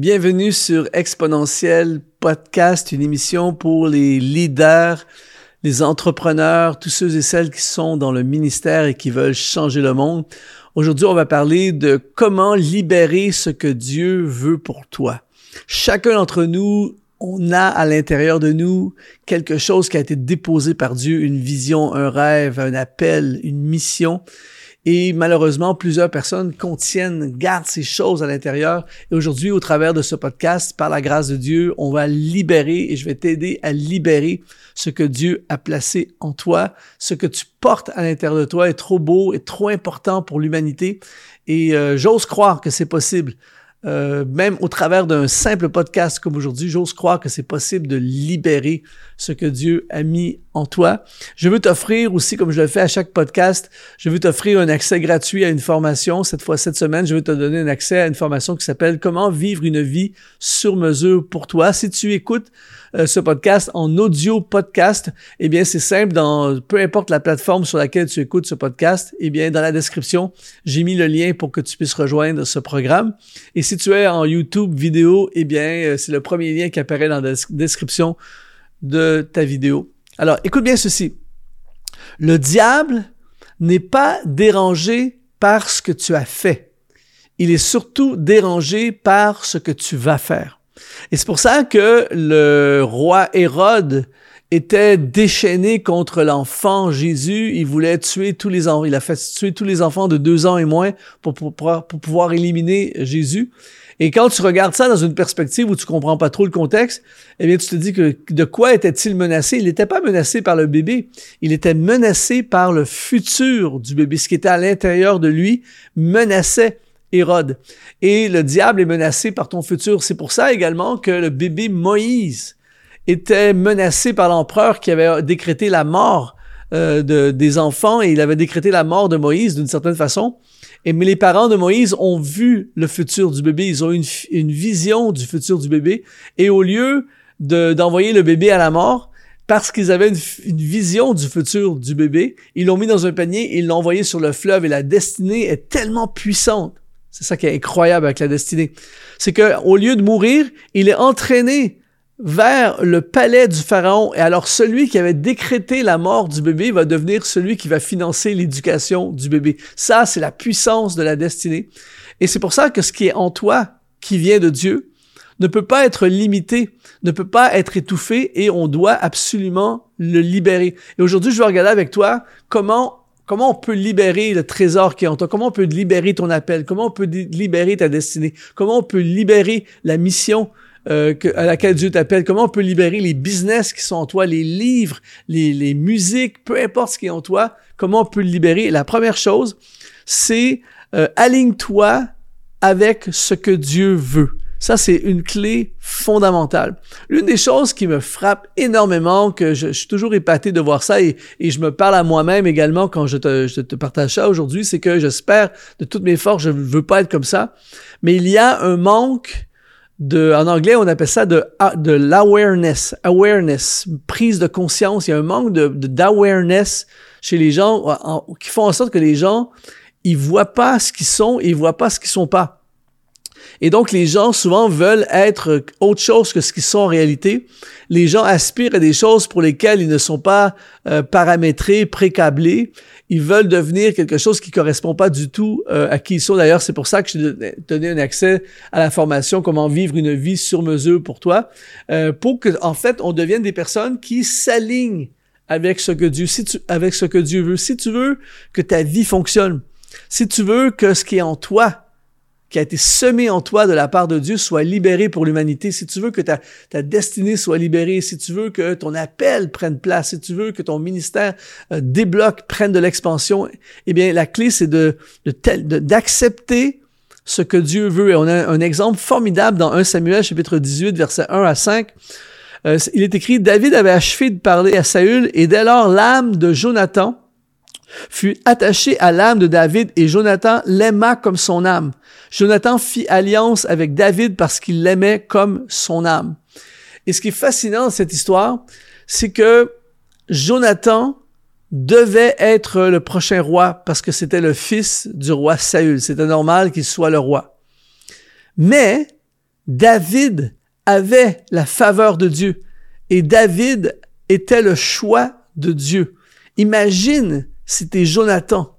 Bienvenue sur Exponentiel Podcast, une émission pour les leaders, les entrepreneurs, tous ceux et celles qui sont dans le ministère et qui veulent changer le monde. Aujourd'hui, on va parler de comment libérer ce que Dieu veut pour toi. Chacun d'entre nous, on a à l'intérieur de nous quelque chose qui a été déposé par Dieu, une vision, un rêve, un appel, une mission. Et malheureusement, plusieurs personnes contiennent, gardent ces choses à l'intérieur. Et aujourd'hui, au travers de ce podcast, par la grâce de Dieu, on va libérer et je vais t'aider à libérer ce que Dieu a placé en toi. Ce que tu portes à l'intérieur de toi est trop beau, et trop important pour l'humanité. Et euh, j'ose croire que c'est possible. Euh, même au travers d'un simple podcast comme aujourd'hui, j'ose croire que c'est possible de libérer ce que Dieu a mis en toi. Je veux t'offrir aussi, comme je le fais à chaque podcast, je veux t'offrir un accès gratuit à une formation. Cette fois, cette semaine, je veux te donner un accès à une formation qui s'appelle Comment vivre une vie sur mesure pour toi. Si tu écoutes euh, ce podcast en audio podcast, eh bien, c'est simple. Dans peu importe la plateforme sur laquelle tu écoutes ce podcast, eh bien, dans la description, j'ai mis le lien pour que tu puisses rejoindre ce programme. Et si tu es en YouTube vidéo, eh bien, euh, c'est le premier lien qui apparaît dans la description de ta vidéo. Alors, écoute bien ceci. Le diable n'est pas dérangé par ce que tu as fait. Il est surtout dérangé par ce que tu vas faire. Et c'est pour ça que le roi Hérode était déchaîné contre l'enfant Jésus. Il voulait tuer tous les enfants. Il a fait tuer tous les enfants de deux ans et moins pour, pour, pour pouvoir éliminer Jésus. Et quand tu regardes ça dans une perspective où tu comprends pas trop le contexte, eh bien, tu te dis que de quoi était-il menacé? Il n'était pas menacé par le bébé. Il était menacé par le futur du bébé. Ce qui était à l'intérieur de lui menaçait Hérode. Et le diable est menacé par ton futur. C'est pour ça également que le bébé Moïse était menacé par l'empereur qui avait décrété la mort euh, de, des enfants et il avait décrété la mort de Moïse d'une certaine façon. Et mais les parents de Moïse ont vu le futur du bébé, ils ont une, une vision du futur du bébé, et au lieu d'envoyer le bébé à la mort, parce qu'ils avaient une, vision du futur du bébé, ils l'ont mis dans un panier ils l'ont envoyé sur le fleuve, et la destinée est tellement puissante. C'est ça qui est incroyable avec la destinée. C'est que au lieu de mourir, il est entraîné vers le palais du pharaon. Et alors celui qui avait décrété la mort du bébé va devenir celui qui va financer l'éducation du bébé. Ça, c'est la puissance de la destinée. Et c'est pour ça que ce qui est en toi, qui vient de Dieu, ne peut pas être limité, ne peut pas être étouffé et on doit absolument le libérer. Et aujourd'hui, je vais regarder avec toi comment Comment on peut libérer le trésor qui est en toi? Comment on peut libérer ton appel? Comment on peut libérer ta destinée? Comment on peut libérer la mission euh, à laquelle Dieu t'appelle, comment on peut libérer les business qui sont en toi, les livres, les, les musiques, peu importe ce qui est en toi, comment on peut le libérer? la première chose, c'est euh, aligne-toi avec ce que Dieu veut. Ça, c'est une clé fondamentale. L'une des choses qui me frappe énormément, que je, suis toujours épaté de voir ça et, et je me parle à moi-même également quand je te, je te partage ça aujourd'hui, c'est que j'espère de toutes mes forces, je ne veux pas être comme ça, mais il y a un manque de, en anglais, on appelle ça de, de l'awareness, awareness, prise de conscience. Il y a un manque de, d'awareness chez les gens qui font en sorte que les gens, ils voient pas ce qu'ils sont et ils voient pas ce qu'ils sont pas. Et donc, les gens souvent veulent être autre chose que ce qu'ils sont en réalité. Les gens aspirent à des choses pour lesquelles ils ne sont pas euh, paramétrés, précablés. Ils veulent devenir quelque chose qui correspond pas du tout euh, à qui ils sont. D'ailleurs, c'est pour ça que je t'ai donné un accès à la formation Comment vivre une vie sur mesure pour toi, euh, pour que, en fait, on devienne des personnes qui s'alignent avec ce que Dieu, si tu, avec ce que Dieu veut. Si tu veux que ta vie fonctionne, si tu veux que ce qui est en toi qui a été semé en toi de la part de Dieu soit libéré pour l'humanité, si tu veux que ta, destinée soit libérée, si tu veux que ton appel prenne place, si tu veux que ton ministère euh, débloque, prenne de l'expansion, eh bien, la clé, c'est de, d'accepter ce que Dieu veut. Et on a un exemple formidable dans 1 Samuel, chapitre 18, versets 1 à 5. Euh, il est écrit, David avait achevé de parler à Saül, et dès lors l'âme de Jonathan fut attachée à l'âme de David, et Jonathan l'aima comme son âme. Jonathan fit alliance avec David parce qu'il l'aimait comme son âme. Et ce qui est fascinant dans cette histoire, c'est que Jonathan devait être le prochain roi parce que c'était le fils du roi Saül. C'était normal qu'il soit le roi. Mais David avait la faveur de Dieu et David était le choix de Dieu. Imagine t'es Jonathan.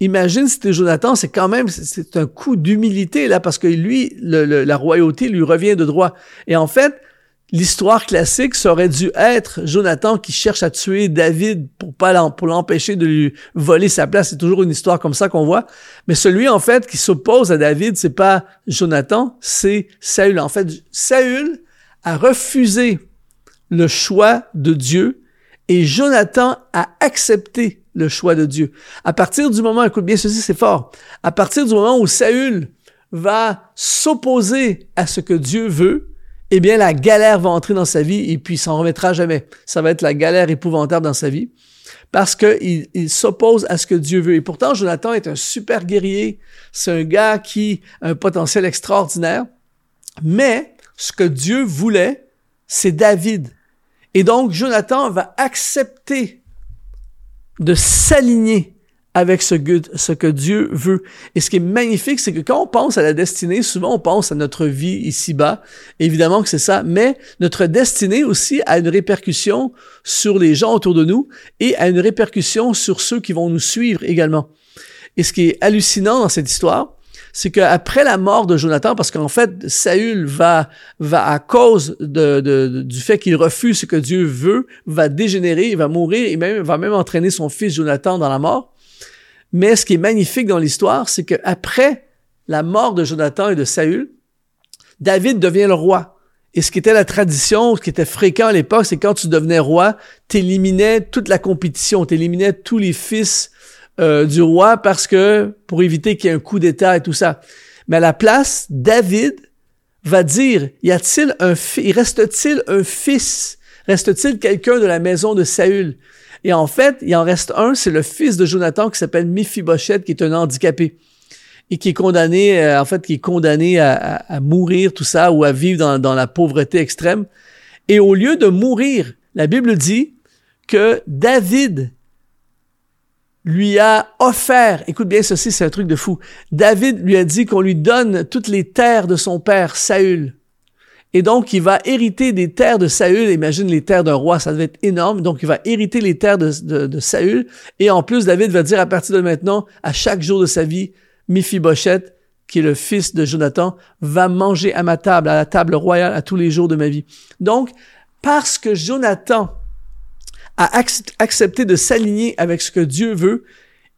Imagine si t'es Jonathan, c'est quand même, c'est un coup d'humilité là, parce que lui, la royauté lui revient de droit. Et en fait, l'histoire classique, ça aurait dû être Jonathan qui cherche à tuer David pour pas l'empêcher de lui voler sa place. C'est toujours une histoire comme ça qu'on voit. Mais celui, en fait, qui s'oppose à David, c'est pas Jonathan, c'est Saül. En fait, Saül a refusé le choix de Dieu et Jonathan a accepté le choix de Dieu. À partir du moment, écoute bien ceci, c'est fort. À partir du moment où Saül va s'opposer à ce que Dieu veut, eh bien, la galère va entrer dans sa vie et puis il s'en remettra jamais. Ça va être la galère épouvantable dans sa vie parce qu'il il, s'oppose à ce que Dieu veut. Et pourtant, Jonathan est un super guerrier. C'est un gars qui a un potentiel extraordinaire. Mais ce que Dieu voulait, c'est David. Et donc, Jonathan va accepter de s'aligner avec ce que, ce que Dieu veut. Et ce qui est magnifique, c'est que quand on pense à la destinée, souvent on pense à notre vie ici-bas. Évidemment que c'est ça, mais notre destinée aussi a une répercussion sur les gens autour de nous et a une répercussion sur ceux qui vont nous suivre également. Et ce qui est hallucinant dans cette histoire, c'est qu'après la mort de Jonathan, parce qu'en fait, Saül va, va à cause du fait qu'il refuse ce que Dieu veut, va dégénérer, il va mourir, et va même entraîner son fils Jonathan dans la mort. Mais ce qui est magnifique dans l'histoire, c'est qu'après la mort de Jonathan et de Saül, David devient le roi. Et ce qui était la tradition, ce qui était fréquent à l'époque, c'est quand tu devenais roi, t'éliminais toute la compétition, t'éliminais tous les fils euh, du roi parce que pour éviter qu'il y ait un coup d'État et tout ça. Mais à la place, David va dire, y a-t-il un fils, reste-t-il un fils? Reste-t-il quelqu'un de la maison de Saül? Et en fait, il en reste un, c'est le fils de Jonathan qui s'appelle Mephibosheth, qui est un handicapé et qui est condamné, euh, en fait, qui est condamné à, mourir, tout ça, ou à vivre dans, dans la pauvreté extrême. Et au lieu de mourir, la Bible dit que David lui a offert, écoute bien ceci, c'est un truc de fou, David lui a dit qu'on lui donne toutes les terres de son père Saül. Et donc, il va hériter des terres de Saül. Imagine les terres d'un roi, ça devait être énorme. Donc, il va hériter les terres de, Saül. Et en plus, David va dire à partir de maintenant, à chaque jour de sa vie, Mephibosheth, qui est le fils de Jonathan, va manger à ma table, à la table royale, à tous les jours de ma vie. Donc, parce que Jonathan a accepté de s'aligner avec ce que Dieu veut,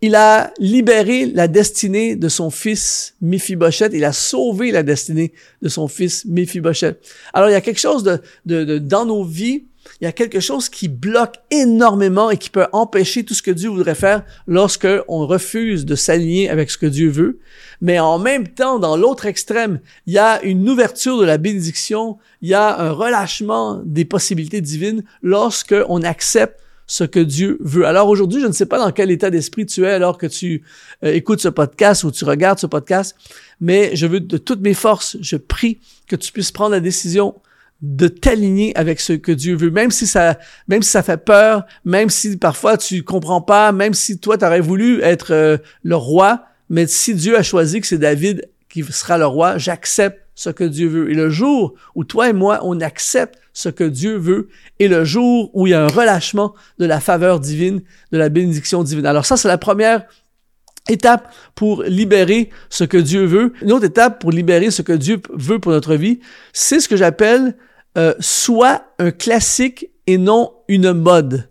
il a libéré la destinée de son fils Mephibosheth. Il a sauvé la destinée de son fils Mephibosheth. Alors, il y a quelque chose de, de, dans nos vies, il y a quelque chose qui bloque énormément et qui peut empêcher tout ce que Dieu voudrait faire lorsque on refuse de s'aligner avec ce que Dieu veut. Mais en même temps, dans l'autre extrême, il y a une ouverture de la bénédiction, il y a un relâchement des possibilités divines lorsque on accepte ce que Dieu veut. Alors aujourd'hui, je ne sais pas dans quel état d'esprit tu es alors que tu euh, écoutes ce podcast ou tu regardes ce podcast, mais je veux de toutes mes forces, je prie que tu puisses prendre la décision de t'aligner avec ce que Dieu veut, même si ça, même si ça fait peur, même si parfois tu comprends pas, même si toi tu aurais voulu être euh, le roi, mais si Dieu a choisi que c'est David qui sera le roi, j'accepte ce que Dieu veut. Et le jour où toi et moi, on accepte ce que Dieu veut, et le jour où il y a un relâchement de la faveur divine, de la bénédiction divine. Alors ça, c'est la première étape pour libérer ce que Dieu veut. Une autre étape pour libérer ce que Dieu veut pour notre vie, c'est ce que j'appelle euh, soit un classique et non une mode.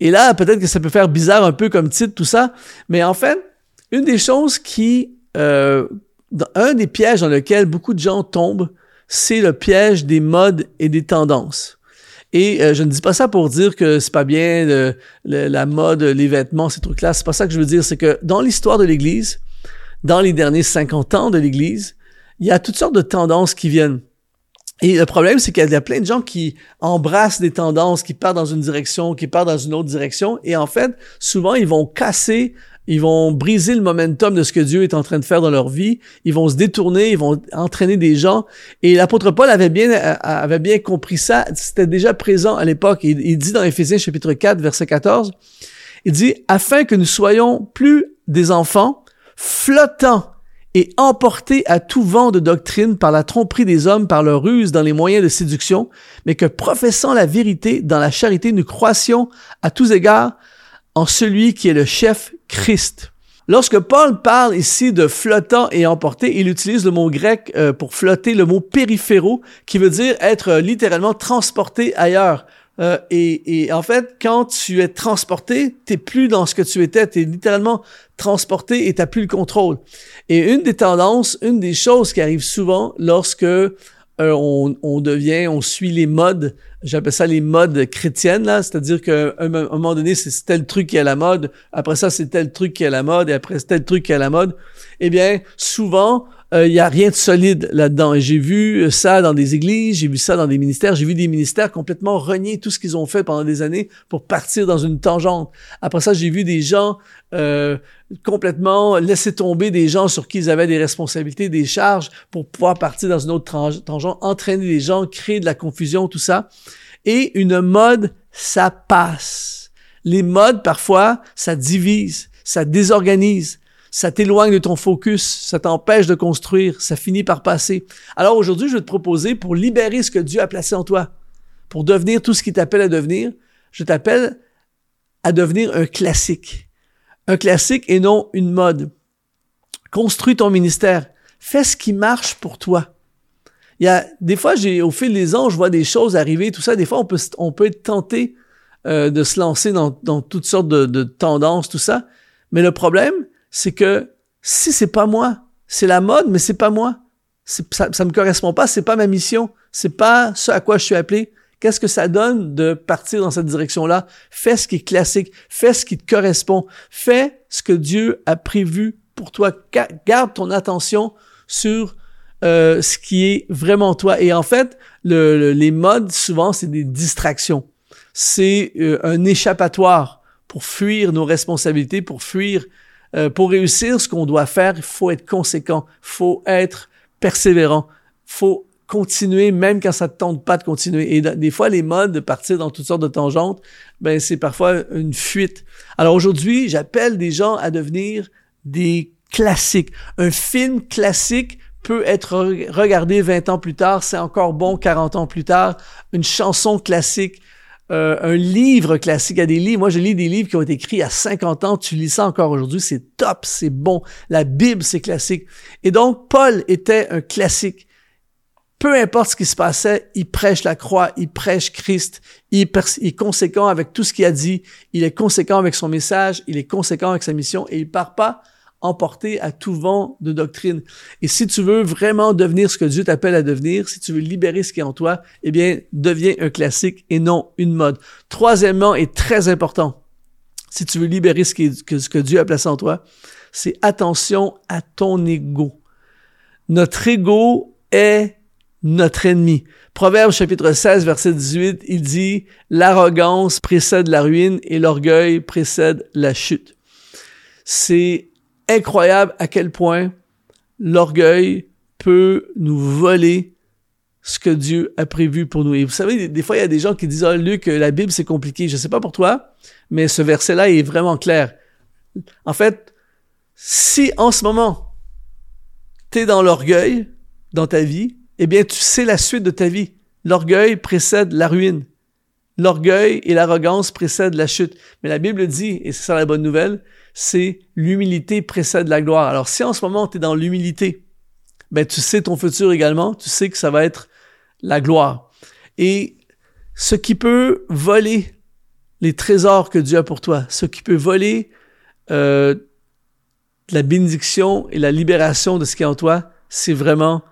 Et là, peut-être que ça peut faire bizarre un peu comme titre, tout ça, mais en fait, une des choses qui euh, un des pièges dans lequel beaucoup de gens tombent, c'est le piège des modes et des tendances. Et euh, je ne dis pas ça pour dire que c'est pas bien la mode, les vêtements, ces trucs-là. C'est pas ça que je veux dire. C'est que dans l'histoire de l'Église, dans les derniers 50 ans de l'Église, il y a toutes sortes de tendances qui viennent. Et le problème, c'est qu'il y a plein de gens qui embrassent des tendances, qui partent dans une direction, qui partent dans une autre direction. Et en fait, souvent, ils vont casser ils vont briser le momentum de ce que Dieu est en train de faire dans leur vie. Ils vont se détourner, ils vont entraîner des gens. Et l'apôtre Paul avait bien, euh, bien compris ça. C'était déjà présent à l'époque. Il, il dit dans Éphésiens chapitre 4, verset 14, il dit, afin que nous soyons plus des enfants flottants et emportés à tout vent de doctrine par la tromperie des hommes, par leur ruse dans les moyens de séduction, mais que professant la vérité dans la charité, nous croissions à tous égards en celui qui est le chef Christ. Lorsque Paul parle ici de flottant et emporté, il utilise le mot grec euh, pour flotter, le mot périphéro, qui veut dire être littéralement transporté ailleurs. Euh, et, et, en fait, quand tu es transporté, t'es plus dans ce que tu étais, t'es littéralement transporté et t'as plus le contrôle. Et une des tendances, une des choses qui arrive souvent lorsque euh, on, devient, on suit les modes. J'appelle ça les modes chrétiennes, là. C'est-à-dire qu'à un, moment donné, c'est tel truc qui est à la mode. Après ça, c'est tel truc qui est à la mode. Et après, c'est tel truc qui est à la mode. Eh bien, souvent, il euh, y a rien de solide là-dedans. Et j'ai vu ça dans des églises, j'ai vu ça dans des ministères, j'ai vu des ministères complètement renier tout ce qu'ils ont fait pendant des années pour partir dans une tangente. Après ça, j'ai vu des gens euh, complètement laisser tomber des gens sur qui ils avaient des responsabilités, des charges pour pouvoir partir dans une autre tangente, entraîner des gens, créer de la confusion, tout ça. Et une mode, ça passe. Les modes, parfois, ça divise, ça désorganise ça t'éloigne de ton focus, ça t'empêche de construire, ça finit par passer. Alors aujourd'hui, je vais te proposer pour libérer ce que Dieu a placé en toi, pour devenir tout ce qu'il t'appelle à devenir, je t'appelle à devenir un classique. Un classique et non une mode. Construis ton ministère. Fais ce qui marche pour toi. Il y a, des fois, j'ai, au fil des ans, je vois des choses arriver, tout ça. Des fois, on peut, on peut être tenté euh, de se lancer dans, dans toutes sortes de, de tendances, tout ça. Mais le problème, c'est que si c'est pas moi, c'est la mode, mais c'est pas moi. Ça, ça me correspond pas, c'est pas ma mission, c'est pas ce à quoi je suis appelé. Qu'est-ce que ça donne de partir dans cette direction-là? Fais ce qui est classique, fais ce qui te correspond, fais ce que Dieu a prévu pour toi. Garde ton attention sur euh, ce qui est vraiment toi. Et en fait, le, les modes, souvent, c'est des distractions. C'est euh, un échappatoire pour fuir nos responsabilités, pour fuir euh, pour réussir ce qu'on doit faire, il faut être conséquent, faut être persévérant, faut continuer même quand ça te tente pas de continuer. Et des fois, les modes de partir dans toutes sortes de tangentes, ben c'est parfois une fuite. Alors aujourd'hui, j'appelle des gens à devenir des classiques. Un film classique peut être regardé 20 ans plus tard, c'est encore bon 40 ans plus tard. Une chanson classique euh, un livre classique. A des livres, moi je lis des livres qui ont été écrits à 50 ans, tu lis ça encore aujourd'hui, c'est top, c'est bon. La Bible, c'est classique. Et donc, Paul était un classique. Peu importe ce qui se passait, il prêche la croix, il prêche Christ, il, il est conséquent avec tout ce qu'il a dit, il est conséquent avec son message, il est conséquent avec sa mission et il part pas emporté à tout vent de doctrine. Et si tu veux vraiment devenir ce que Dieu t'appelle à devenir, si tu veux libérer ce qui est en toi, eh bien, deviens un classique et non une mode. Troisièmement, et très important, si tu veux libérer ce, qui ce que Dieu a placé en toi, c'est attention à ton ego. Notre ego est notre ennemi. Proverbe chapitre 16, verset 18, il dit, l'arrogance précède la ruine et l'orgueil précède la chute. C'est incroyable à quel point l'orgueil peut nous voler ce que Dieu a prévu pour nous. Et vous savez, des fois, il y a des gens qui disent, ah, Luc, la Bible, c'est compliqué. Je ne sais pas pour toi, mais ce verset-là est vraiment clair. En fait, si en ce moment, tu es dans l'orgueil dans ta vie, eh bien, tu sais la suite de ta vie. L'orgueil précède la ruine. L'orgueil et l'arrogance précèdent la chute. Mais la Bible dit, et c'est ça la bonne nouvelle, c'est l'humilité précède la gloire. Alors si en ce moment tu es dans l'humilité, ben tu sais ton futur également, tu sais que ça va être la gloire. Et ce qui peut voler les trésors que Dieu a pour toi, ce qui peut voler euh, la bénédiction et la libération de ce qui est en toi, c'est vraiment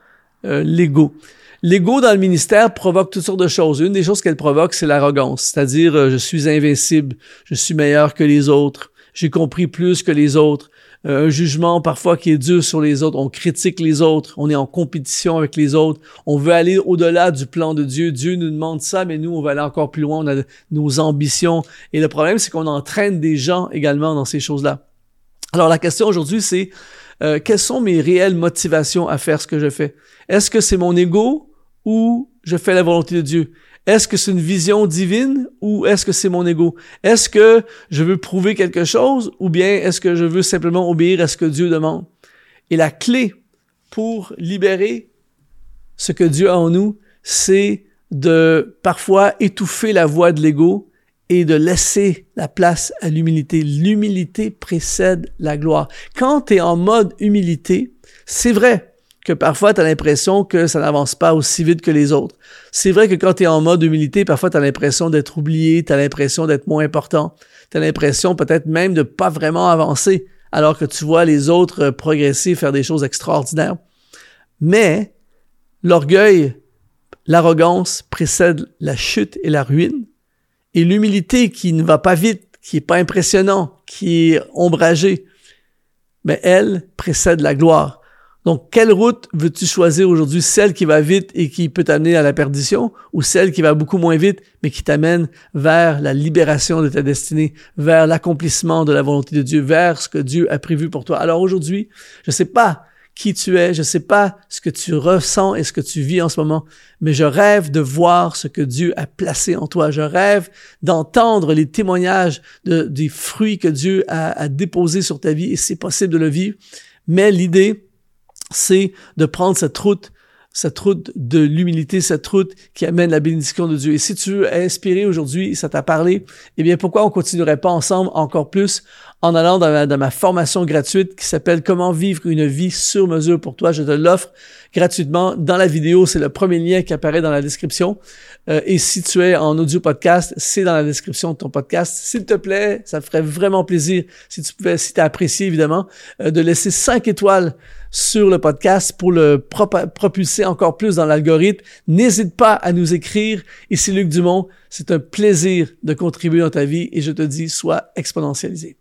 euh, l'ego. L'ego dans le ministère provoque toutes sortes de choses. Une des choses qu'elle provoque, c'est l'arrogance, c'est-à-dire euh, je suis invincible, je suis meilleur que les autres, j'ai compris plus que les autres. Euh, un jugement parfois qui est dur sur les autres. On critique les autres. On est en compétition avec les autres. On veut aller au-delà du plan de Dieu. Dieu nous demande ça, mais nous, on va aller encore plus loin. On a nos ambitions. Et le problème, c'est qu'on entraîne des gens également dans ces choses-là. Alors la question aujourd'hui, c'est euh, quelles sont mes réelles motivations à faire ce que je fais? Est-ce que c'est mon ego ou je fais la volonté de Dieu? Est-ce que c'est une vision divine ou est-ce que c'est mon ego? Est-ce que je veux prouver quelque chose ou bien est-ce que je veux simplement obéir à ce que Dieu demande? Et la clé pour libérer ce que Dieu a en nous, c'est de parfois étouffer la voix de l'ego et de laisser la place à l'humilité. L'humilité précède la gloire. Quand tu es en mode humilité, c'est vrai que parfois tu as l'impression que ça n'avance pas aussi vite que les autres. C'est vrai que quand tu es en mode humilité, parfois tu as l'impression d'être oublié, tu as l'impression d'être moins important, tu as l'impression peut-être même de pas vraiment avancer alors que tu vois les autres progresser, faire des choses extraordinaires. Mais l'orgueil, l'arrogance précède la chute et la ruine. Et l'humilité qui ne va pas vite, qui est pas impressionnant, qui est ombragé, mais elle précède la gloire. Donc, quelle route veux-tu choisir aujourd'hui? Celle qui va vite et qui peut t'amener à la perdition ou celle qui va beaucoup moins vite mais qui t'amène vers la libération de ta destinée, vers l'accomplissement de la volonté de Dieu, vers ce que Dieu a prévu pour toi? Alors aujourd'hui, je ne sais pas qui tu es, je ne sais pas ce que tu ressens et ce que tu vis en ce moment, mais je rêve de voir ce que Dieu a placé en toi. Je rêve d'entendre les témoignages de, des fruits que Dieu a, a déposés sur ta vie et c'est possible de le vivre. Mais l'idée, c'est de prendre cette route cette route de l'humilité, cette route qui amène la bénédiction de Dieu. Et si tu veux inspirer aujourd'hui, ça t'a parlé, eh bien, pourquoi on continuerait pas ensemble encore plus en allant dans ma, formation gratuite qui s'appelle Comment vivre une vie sur mesure pour toi? Je te l'offre gratuitement dans la vidéo. C'est le premier lien qui apparaît dans la description. Euh, et si tu es en audio podcast, c'est dans la description de ton podcast. S'il te plaît, ça me ferait vraiment plaisir si tu pouvais, si tu as apprécié évidemment, euh, de laisser 5 étoiles sur le podcast pour le propulser encore plus dans l'algorithme. N'hésite pas à nous écrire. Ici Luc Dumont. C'est un plaisir de contribuer dans ta vie et je te dis, sois exponentialisé.